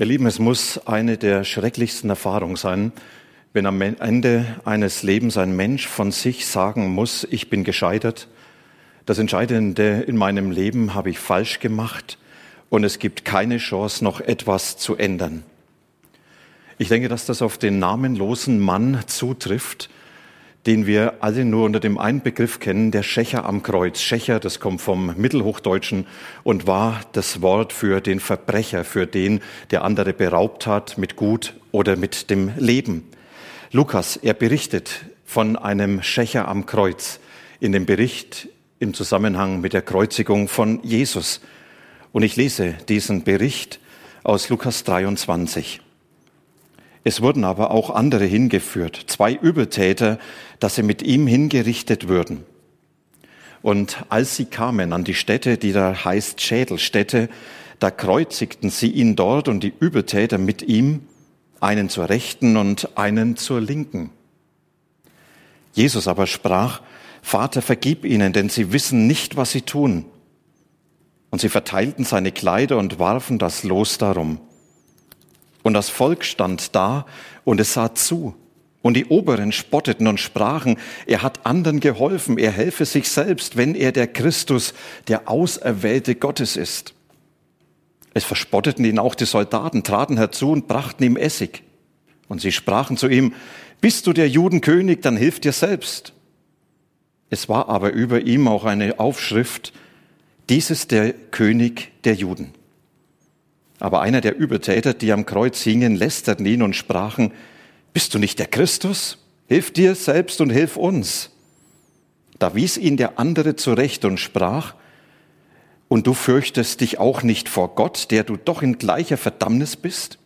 Ihr Lieben, es muss eine der schrecklichsten Erfahrungen sein, wenn am Ende eines Lebens ein Mensch von sich sagen muss, ich bin gescheitert, das Entscheidende in meinem Leben habe ich falsch gemacht und es gibt keine Chance, noch etwas zu ändern. Ich denke, dass das auf den namenlosen Mann zutrifft, den wir alle nur unter dem einen Begriff kennen, der Schächer am Kreuz. Schächer, das kommt vom Mittelhochdeutschen und war das Wort für den Verbrecher, für den, der andere beraubt hat mit Gut oder mit dem Leben. Lukas, er berichtet von einem Schächer am Kreuz in dem Bericht im Zusammenhang mit der Kreuzigung von Jesus. Und ich lese diesen Bericht aus Lukas 23. Es wurden aber auch andere hingeführt, zwei Übeltäter, dass sie mit ihm hingerichtet würden. Und als sie kamen an die Stätte, die da heißt Schädelstätte, da kreuzigten sie ihn dort und die Übeltäter mit ihm, einen zur Rechten und einen zur Linken. Jesus aber sprach, Vater, vergib ihnen, denn sie wissen nicht, was sie tun. Und sie verteilten seine Kleider und warfen das Los darum. Und das Volk stand da und es sah zu. Und die Oberen spotteten und sprachen, er hat anderen geholfen, er helfe sich selbst, wenn er der Christus, der Auserwählte Gottes ist. Es verspotteten ihn auch die Soldaten, traten herzu und brachten ihm Essig. Und sie sprachen zu ihm, bist du der Judenkönig, dann hilf dir selbst. Es war aber über ihm auch eine Aufschrift, dies ist der König der Juden. Aber einer der Übeltäter, die am Kreuz hingen, lästerten ihn und sprachen, bist du nicht der Christus? Hilf dir selbst und hilf uns. Da wies ihn der andere zurecht und sprach, und du fürchtest dich auch nicht vor Gott, der du doch in gleicher Verdammnis bist?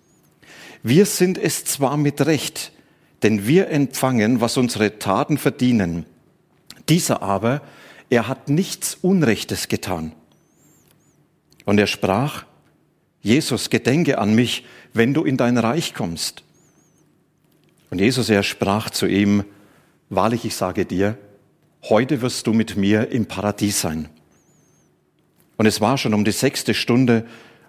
Wir sind es zwar mit Recht, denn wir empfangen, was unsere Taten verdienen. Dieser aber, er hat nichts Unrechtes getan. Und er sprach, Jesus, gedenke an mich, wenn du in dein Reich kommst. Und Jesus, er sprach zu ihm, wahrlich, ich sage dir, heute wirst du mit mir im Paradies sein. Und es war schon um die sechste Stunde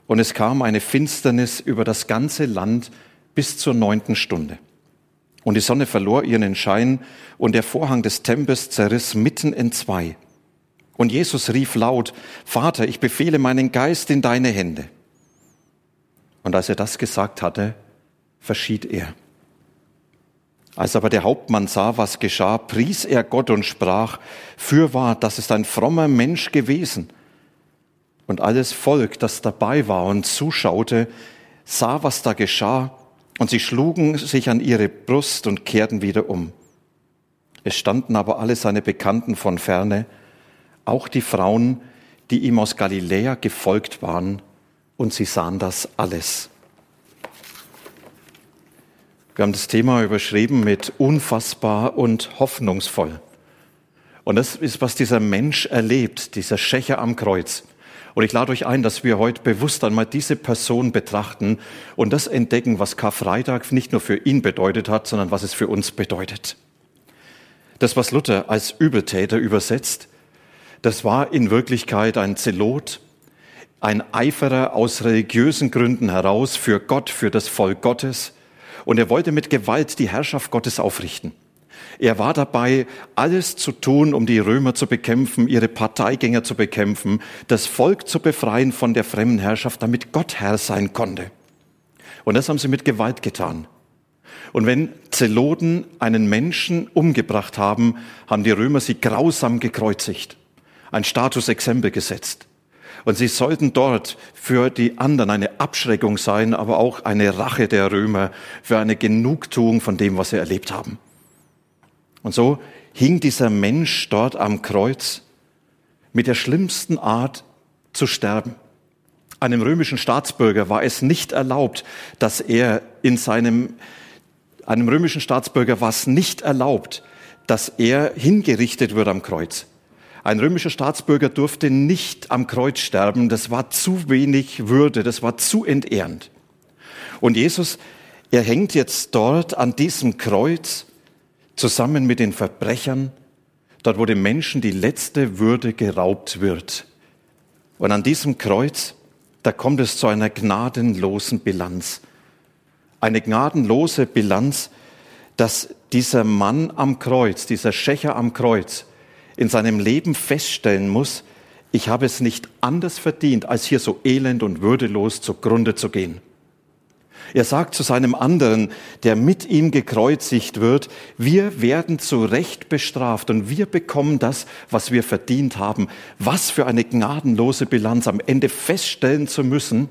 und es kam eine Finsternis über das ganze Land bis zur neunten Stunde. Und die Sonne verlor ihren Schein und der Vorhang des Tempels zerriss mitten in zwei. Und Jesus rief laut, Vater, ich befehle meinen Geist in deine Hände. Und als er das gesagt hatte, verschied er. Als aber der Hauptmann sah, was geschah, pries er Gott und sprach, fürwahr, das ist ein frommer Mensch gewesen. Und alles Volk, das dabei war und zuschaute, sah, was da geschah, und sie schlugen sich an ihre Brust und kehrten wieder um. Es standen aber alle seine Bekannten von ferne, auch die Frauen, die ihm aus Galiläa gefolgt waren, und sie sahen das alles. Wir haben das Thema überschrieben mit unfassbar und hoffnungsvoll. Und das ist, was dieser Mensch erlebt, dieser Schächer am Kreuz. Und ich lade euch ein, dass wir heute bewusst einmal diese Person betrachten und das entdecken, was Karfreitag nicht nur für ihn bedeutet hat, sondern was es für uns bedeutet. Das, was Luther als Übeltäter übersetzt, das war in Wirklichkeit ein Zelot, ein Eiferer aus religiösen Gründen heraus für Gott, für das Volk Gottes. Und er wollte mit Gewalt die Herrschaft Gottes aufrichten. Er war dabei, alles zu tun, um die Römer zu bekämpfen, ihre Parteigänger zu bekämpfen, das Volk zu befreien von der fremden Herrschaft, damit Gott Herr sein konnte. Und das haben sie mit Gewalt getan. Und wenn Zeloten einen Menschen umgebracht haben, haben die Römer sie grausam gekreuzigt, ein Statusexempel gesetzt. Und sie sollten dort für die anderen eine Abschreckung sein, aber auch eine Rache der Römer, für eine Genugtuung von dem, was sie erlebt haben. Und so hing dieser Mensch dort am Kreuz mit der schlimmsten Art zu sterben. Einem römischen Staatsbürger war es nicht erlaubt, dass er in seinem Einem römischen Staatsbürger war es nicht erlaubt, dass er hingerichtet wird am Kreuz. Ein römischer Staatsbürger durfte nicht am Kreuz sterben. Das war zu wenig Würde, das war zu entehrend. Und Jesus, er hängt jetzt dort an diesem Kreuz zusammen mit den Verbrechern, dort wo dem Menschen die letzte Würde geraubt wird. Und an diesem Kreuz, da kommt es zu einer gnadenlosen Bilanz. Eine gnadenlose Bilanz, dass dieser Mann am Kreuz, dieser Schächer am Kreuz, in seinem Leben feststellen muss, ich habe es nicht anders verdient, als hier so elend und würdelos zugrunde zu gehen. Er sagt zu seinem anderen, der mit ihm gekreuzigt wird, wir werden zu Recht bestraft und wir bekommen das, was wir verdient haben. Was für eine gnadenlose Bilanz am Ende feststellen zu müssen,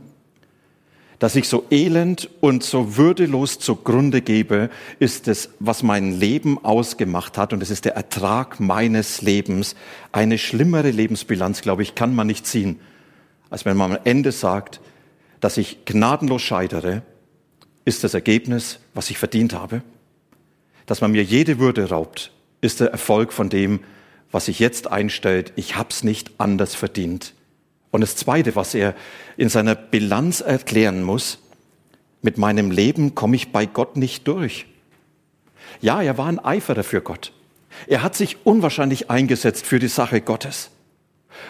dass ich so elend und so würdelos zugrunde gebe, ist es, was mein Leben ausgemacht hat. Und es ist der Ertrag meines Lebens. Eine schlimmere Lebensbilanz, glaube ich, kann man nicht ziehen, als wenn man am Ende sagt, dass ich gnadenlos scheidere, ist das Ergebnis, was ich verdient habe. Dass man mir jede Würde raubt, ist der Erfolg von dem, was sich jetzt einstellt. Ich hab's nicht anders verdient. Und das Zweite, was er in seiner Bilanz erklären muss, mit meinem Leben komme ich bei Gott nicht durch. Ja, er war ein Eiferer für Gott. Er hat sich unwahrscheinlich eingesetzt für die Sache Gottes.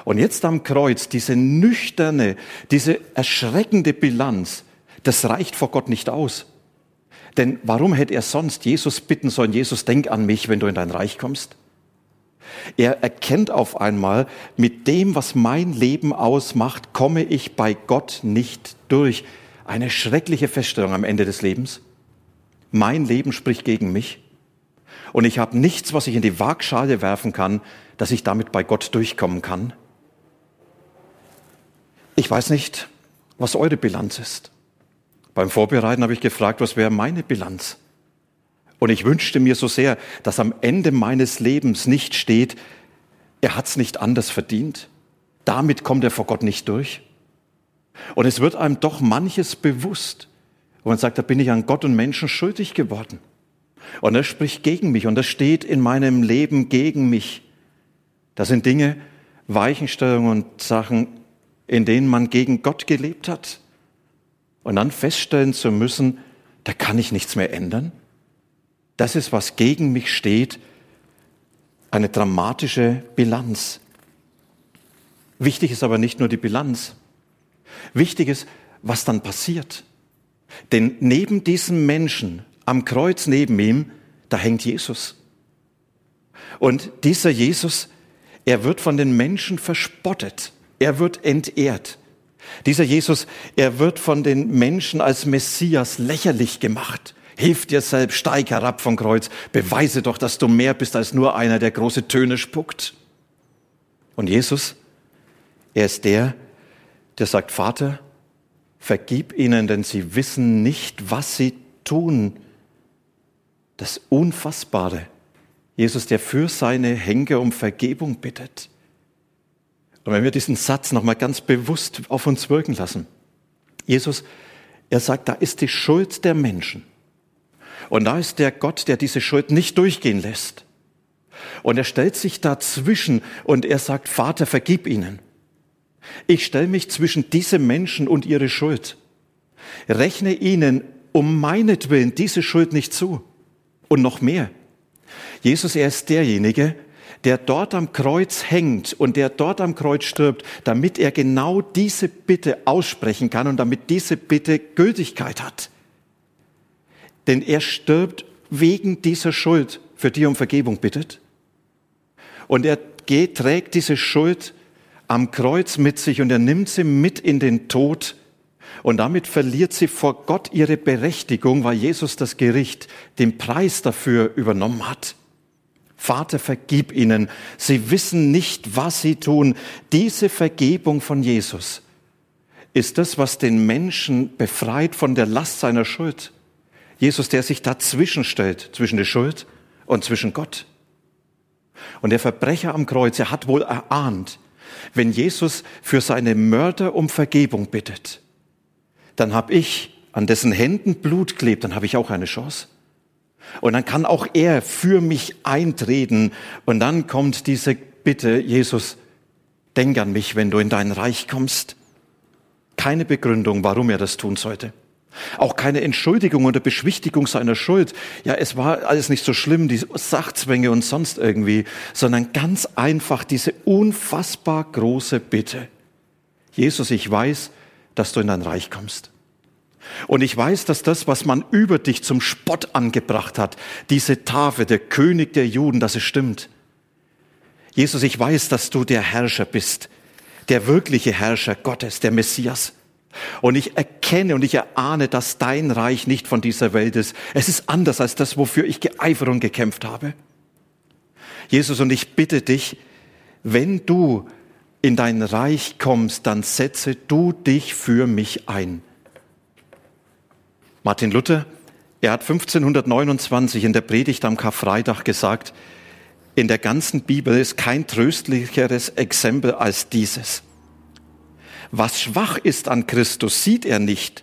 Und jetzt am Kreuz, diese nüchterne, diese erschreckende Bilanz, das reicht vor Gott nicht aus. Denn warum hätte er sonst Jesus bitten sollen, Jesus, denk an mich, wenn du in dein Reich kommst? Er erkennt auf einmal, mit dem, was mein Leben ausmacht, komme ich bei Gott nicht durch. Eine schreckliche Feststellung am Ende des Lebens. Mein Leben spricht gegen mich. Und ich habe nichts, was ich in die Waagschale werfen kann, dass ich damit bei Gott durchkommen kann. Ich weiß nicht, was eure Bilanz ist. Beim Vorbereiten habe ich gefragt, was wäre meine Bilanz? Und ich wünschte mir so sehr, dass am Ende meines Lebens nicht steht, er hat es nicht anders verdient. Damit kommt er vor Gott nicht durch. Und es wird einem doch manches bewusst. Und man sagt, da bin ich an Gott und Menschen schuldig geworden. Und er spricht gegen mich und das steht in meinem Leben gegen mich. Das sind Dinge, Weichenstellungen und Sachen, in denen man gegen Gott gelebt hat. Und dann feststellen zu müssen, da kann ich nichts mehr ändern. Das ist, was gegen mich steht, eine dramatische Bilanz. Wichtig ist aber nicht nur die Bilanz. Wichtig ist, was dann passiert. Denn neben diesem Menschen, am Kreuz neben ihm, da hängt Jesus. Und dieser Jesus, er wird von den Menschen verspottet. Er wird entehrt. Dieser Jesus, er wird von den Menschen als Messias lächerlich gemacht. Hilf dir selbst, steig herab vom Kreuz, beweise doch, dass du mehr bist als nur einer, der große Töne spuckt. Und Jesus, er ist der, der sagt, Vater, vergib ihnen, denn sie wissen nicht, was sie tun. Das Unfassbare. Jesus, der für seine Henker um Vergebung bittet. Und wenn wir diesen Satz nochmal ganz bewusst auf uns wirken lassen. Jesus, er sagt, da ist die Schuld der Menschen. Und da ist der Gott, der diese Schuld nicht durchgehen lässt. Und er stellt sich dazwischen und er sagt, Vater, vergib ihnen. Ich stelle mich zwischen diese Menschen und ihre Schuld. Rechne ihnen um meinetwillen diese Schuld nicht zu. Und noch mehr. Jesus, er ist derjenige, der dort am Kreuz hängt und der dort am Kreuz stirbt, damit er genau diese Bitte aussprechen kann und damit diese Bitte Gültigkeit hat. Denn er stirbt wegen dieser Schuld, für die er um Vergebung bittet. Und er geht, trägt diese Schuld am Kreuz mit sich und er nimmt sie mit in den Tod. Und damit verliert sie vor Gott ihre Berechtigung, weil Jesus das Gericht den Preis dafür übernommen hat. Vater, vergib ihnen. Sie wissen nicht, was sie tun. Diese Vergebung von Jesus ist das, was den Menschen befreit von der Last seiner Schuld. Jesus, der sich dazwischen stellt, zwischen der Schuld und zwischen Gott. Und der Verbrecher am Kreuz, er hat wohl erahnt, wenn Jesus für seine Mörder um Vergebung bittet, dann habe ich, an dessen Händen Blut klebt, dann habe ich auch eine Chance. Und dann kann auch er für mich eintreten. Und dann kommt diese Bitte, Jesus, denk an mich, wenn du in dein Reich kommst. Keine Begründung, warum er das tun sollte. Auch keine Entschuldigung oder Beschwichtigung seiner Schuld. Ja, es war alles nicht so schlimm, die Sachzwänge und sonst irgendwie, sondern ganz einfach diese unfassbar große Bitte. Jesus, ich weiß, dass du in dein Reich kommst. Und ich weiß, dass das, was man über dich zum Spott angebracht hat, diese Tafel, der König der Juden, dass es stimmt. Jesus, ich weiß, dass du der Herrscher bist, der wirkliche Herrscher Gottes, der Messias. Und ich erkenne und ich erahne, dass dein Reich nicht von dieser Welt ist. Es ist anders als das, wofür ich geeifert und gekämpft habe. Jesus, und ich bitte dich, wenn du in dein Reich kommst, dann setze du dich für mich ein. Martin Luther, er hat 1529 in der Predigt am Karfreitag gesagt, in der ganzen Bibel ist kein tröstlicheres Exempel als dieses. Was schwach ist an Christus, sieht er nicht.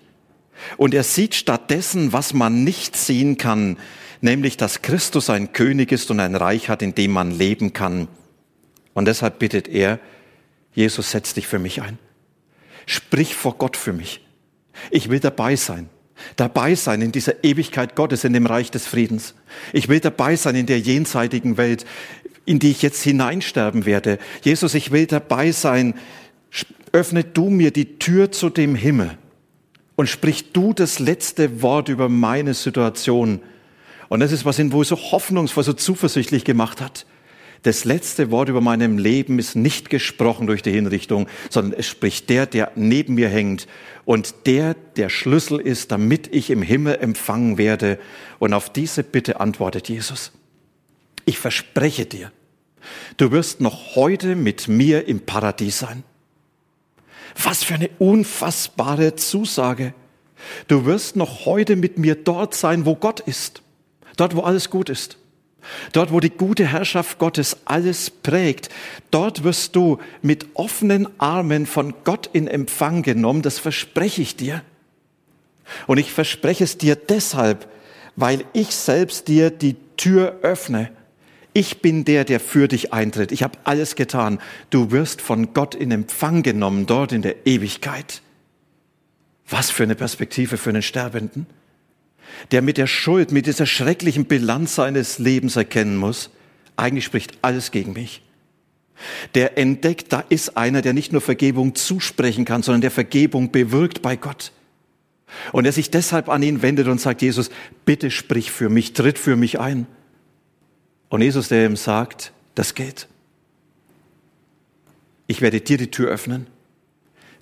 Und er sieht stattdessen, was man nicht sehen kann, nämlich, dass Christus ein König ist und ein Reich hat, in dem man leben kann. Und deshalb bittet er, Jesus, setz dich für mich ein. Sprich vor Gott für mich. Ich will dabei sein dabei sein in dieser Ewigkeit Gottes, in dem Reich des Friedens. Ich will dabei sein in der jenseitigen Welt, in die ich jetzt hineinsterben werde. Jesus, ich will dabei sein. Öffne du mir die Tür zu dem Himmel und sprich du das letzte Wort über meine Situation. Und das ist, was ihn wohl so hoffnungsvoll, so zuversichtlich gemacht hat. Das letzte Wort über meinem Leben ist nicht gesprochen durch die Hinrichtung, sondern es spricht der, der neben mir hängt und der der Schlüssel ist, damit ich im Himmel empfangen werde. Und auf diese Bitte antwortet Jesus. Ich verspreche dir, du wirst noch heute mit mir im Paradies sein. Was für eine unfassbare Zusage. Du wirst noch heute mit mir dort sein, wo Gott ist. Dort, wo alles gut ist. Dort, wo die gute Herrschaft Gottes alles prägt, dort wirst du mit offenen Armen von Gott in Empfang genommen, das verspreche ich dir. Und ich verspreche es dir deshalb, weil ich selbst dir die Tür öffne. Ich bin der, der für dich eintritt. Ich habe alles getan. Du wirst von Gott in Empfang genommen, dort in der Ewigkeit. Was für eine Perspektive für einen Sterbenden der mit der Schuld, mit dieser schrecklichen Bilanz seines Lebens erkennen muss, eigentlich spricht alles gegen mich. Der entdeckt, da ist einer, der nicht nur Vergebung zusprechen kann, sondern der Vergebung bewirkt bei Gott. Und er sich deshalb an ihn wendet und sagt, Jesus, bitte sprich für mich, tritt für mich ein. Und Jesus, der ihm sagt, das geht. Ich werde dir die Tür öffnen.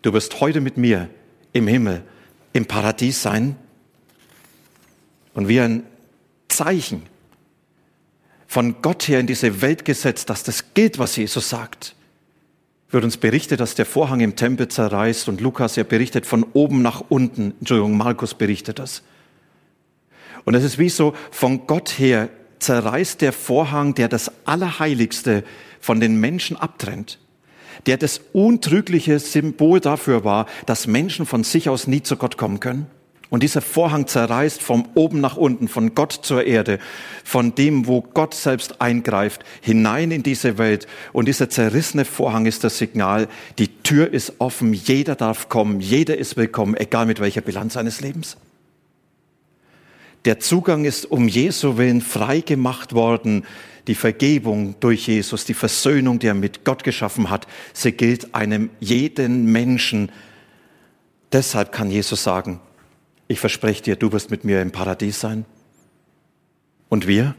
Du wirst heute mit mir im Himmel, im Paradies sein und wie ein Zeichen von Gott her in diese Welt gesetzt, dass das gilt, was Jesus sagt, wird uns berichtet, dass der Vorhang im Tempel zerreißt und Lukas, er berichtet von oben nach unten, Entschuldigung, Markus berichtet das. Und es ist wie so, von Gott her zerreißt der Vorhang, der das Allerheiligste von den Menschen abtrennt, der das untrügliche Symbol dafür war, dass Menschen von sich aus nie zu Gott kommen können. Und dieser Vorhang zerreißt vom oben nach unten, von Gott zur Erde, von dem, wo Gott selbst eingreift, hinein in diese Welt. Und dieser zerrissene Vorhang ist das Signal, die Tür ist offen, jeder darf kommen, jeder ist willkommen, egal mit welcher Bilanz seines Lebens. Der Zugang ist um Jesu willen frei gemacht worden. Die Vergebung durch Jesus, die Versöhnung, die er mit Gott geschaffen hat, sie gilt einem jeden Menschen. Deshalb kann Jesus sagen, ich verspreche dir, du wirst mit mir im Paradies sein. Und wir?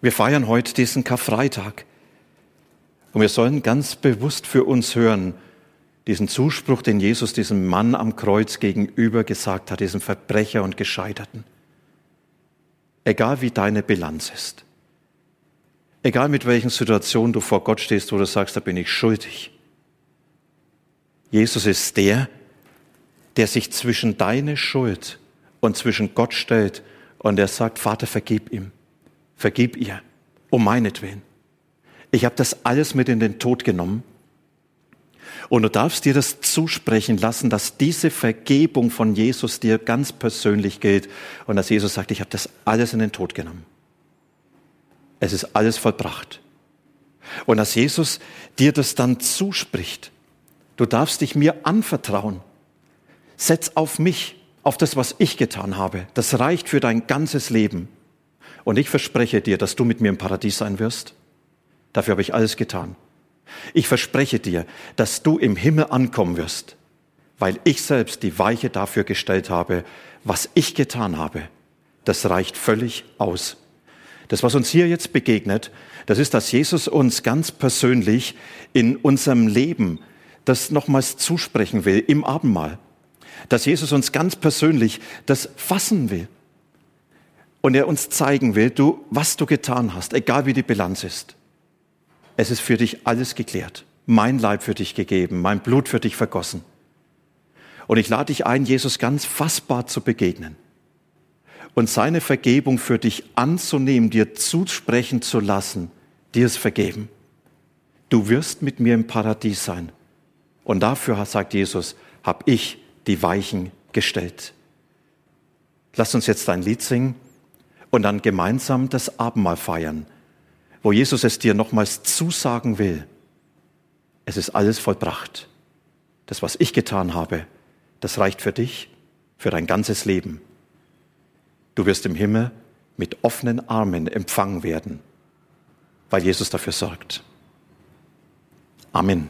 Wir feiern heute diesen Karfreitag. Und wir sollen ganz bewusst für uns hören, diesen Zuspruch, den Jesus diesem Mann am Kreuz gegenüber gesagt hat, diesem Verbrecher und Gescheiterten. Egal wie deine Bilanz ist, egal mit welchen Situationen du vor Gott stehst, wo du sagst, da bin ich schuldig. Jesus ist der, der sich zwischen deine Schuld und zwischen Gott stellt und er sagt, Vater, vergib ihm, vergib ihr, um meinetwillen. Ich habe das alles mit in den Tod genommen Und du darfst dir das zusprechen lassen, dass diese Vergebung von Jesus dir ganz persönlich gilt und dass Jesus sagt, ich habe das alles in den Tod genommen. Es ist alles vollbracht. Und dass Jesus dir das dann zuspricht. Du darfst dich mir anvertrauen. Setz auf mich, auf das, was ich getan habe. Das reicht für dein ganzes Leben. Und ich verspreche dir, dass du mit mir im Paradies sein wirst. Dafür habe ich alles getan. Ich verspreche dir, dass du im Himmel ankommen wirst, weil ich selbst die Weiche dafür gestellt habe, was ich getan habe. Das reicht völlig aus. Das, was uns hier jetzt begegnet, das ist, dass Jesus uns ganz persönlich in unserem Leben das nochmals zusprechen will im Abendmahl. Dass Jesus uns ganz persönlich das fassen will. Und er uns zeigen will, du, was du getan hast, egal wie die Bilanz ist. Es ist für dich alles geklärt. Mein Leib für dich gegeben, mein Blut für dich vergossen. Und ich lade dich ein, Jesus ganz fassbar zu begegnen und seine Vergebung für dich anzunehmen, dir zusprechen zu lassen, dir es vergeben. Du wirst mit mir im Paradies sein. Und dafür, sagt Jesus, habe ich die Weichen gestellt. Lass uns jetzt ein Lied singen und dann gemeinsam das Abendmahl feiern, wo Jesus es dir nochmals zusagen will. Es ist alles vollbracht. Das, was ich getan habe, das reicht für dich, für dein ganzes Leben. Du wirst im Himmel mit offenen Armen empfangen werden, weil Jesus dafür sorgt. Amen.